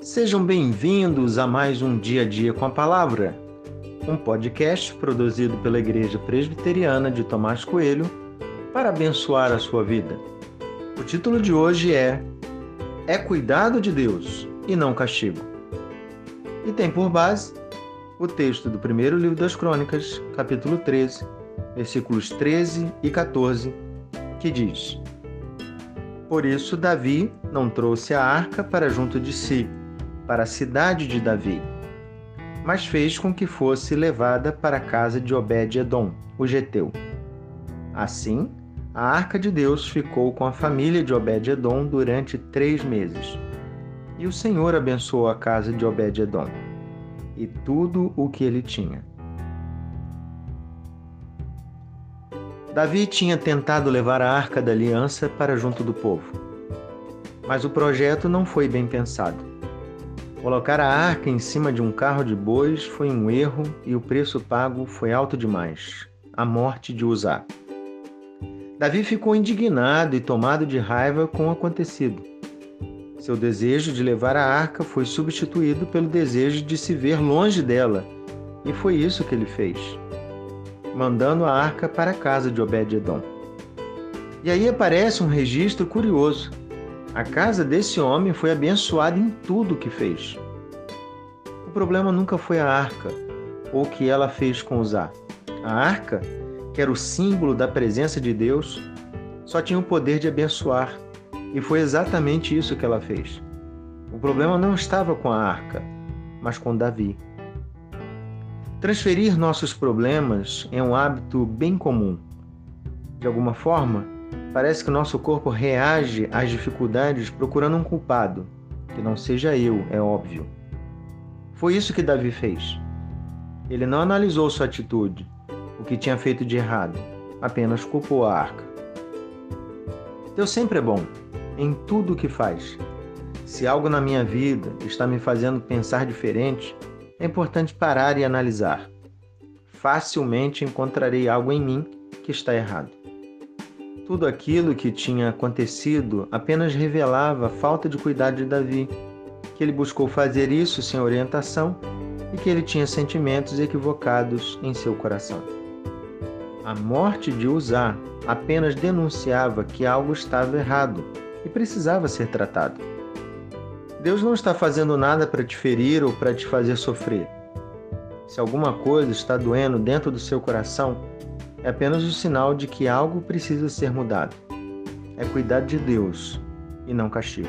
Sejam bem-vindos a mais um Dia a Dia com a Palavra, um podcast produzido pela Igreja Presbiteriana de Tomás Coelho para abençoar a sua vida. O título de hoje é É Cuidado de Deus e não Castigo. E tem por base o texto do primeiro livro das Crônicas, capítulo 13, versículos 13 e 14, que diz: Por isso Davi não trouxe a arca para junto de si, para a cidade de Davi, mas fez com que fosse levada para a casa de Obed-edom, o geteu. Assim, a arca de Deus ficou com a família de Obed-edom durante três meses. E o Senhor abençoou a casa de Obed-edom e tudo o que ele tinha. Davi tinha tentado levar a arca da aliança para junto do povo, mas o projeto não foi bem pensado. Colocar a arca em cima de um carro de bois foi um erro e o preço pago foi alto demais a morte de Uzá. Davi ficou indignado e tomado de raiva com o acontecido. Seu desejo de levar a arca foi substituído pelo desejo de se ver longe dela, e foi isso que ele fez, mandando a arca para a casa de Obed-edom. E aí aparece um registro curioso. A casa desse homem foi abençoada em tudo que fez. O problema nunca foi a arca ou o que ela fez com Uzá. A arca, que era o símbolo da presença de Deus, só tinha o poder de abençoar e foi exatamente isso que ela fez. O problema não estava com a arca, mas com Davi. Transferir nossos problemas é um hábito bem comum. De alguma forma, parece que o nosso corpo reage às dificuldades procurando um culpado, que não seja eu, é óbvio. Foi isso que Davi fez. Ele não analisou sua atitude, o que tinha feito de errado, apenas culpou a arca. Deus sempre é bom em tudo o que faz. Se algo na minha vida está me fazendo pensar diferente, é importante parar e analisar. Facilmente encontrarei algo em mim que está errado. Tudo aquilo que tinha acontecido apenas revelava a falta de cuidado de Davi, que ele buscou fazer isso sem orientação e que ele tinha sentimentos equivocados em seu coração. A morte de Uzá apenas denunciava que algo estava errado e precisava ser tratado. Deus não está fazendo nada para te ferir ou para te fazer sofrer. Se alguma coisa está doendo dentro do seu coração, é apenas o sinal de que algo precisa ser mudado. É cuidado de Deus e não castigo.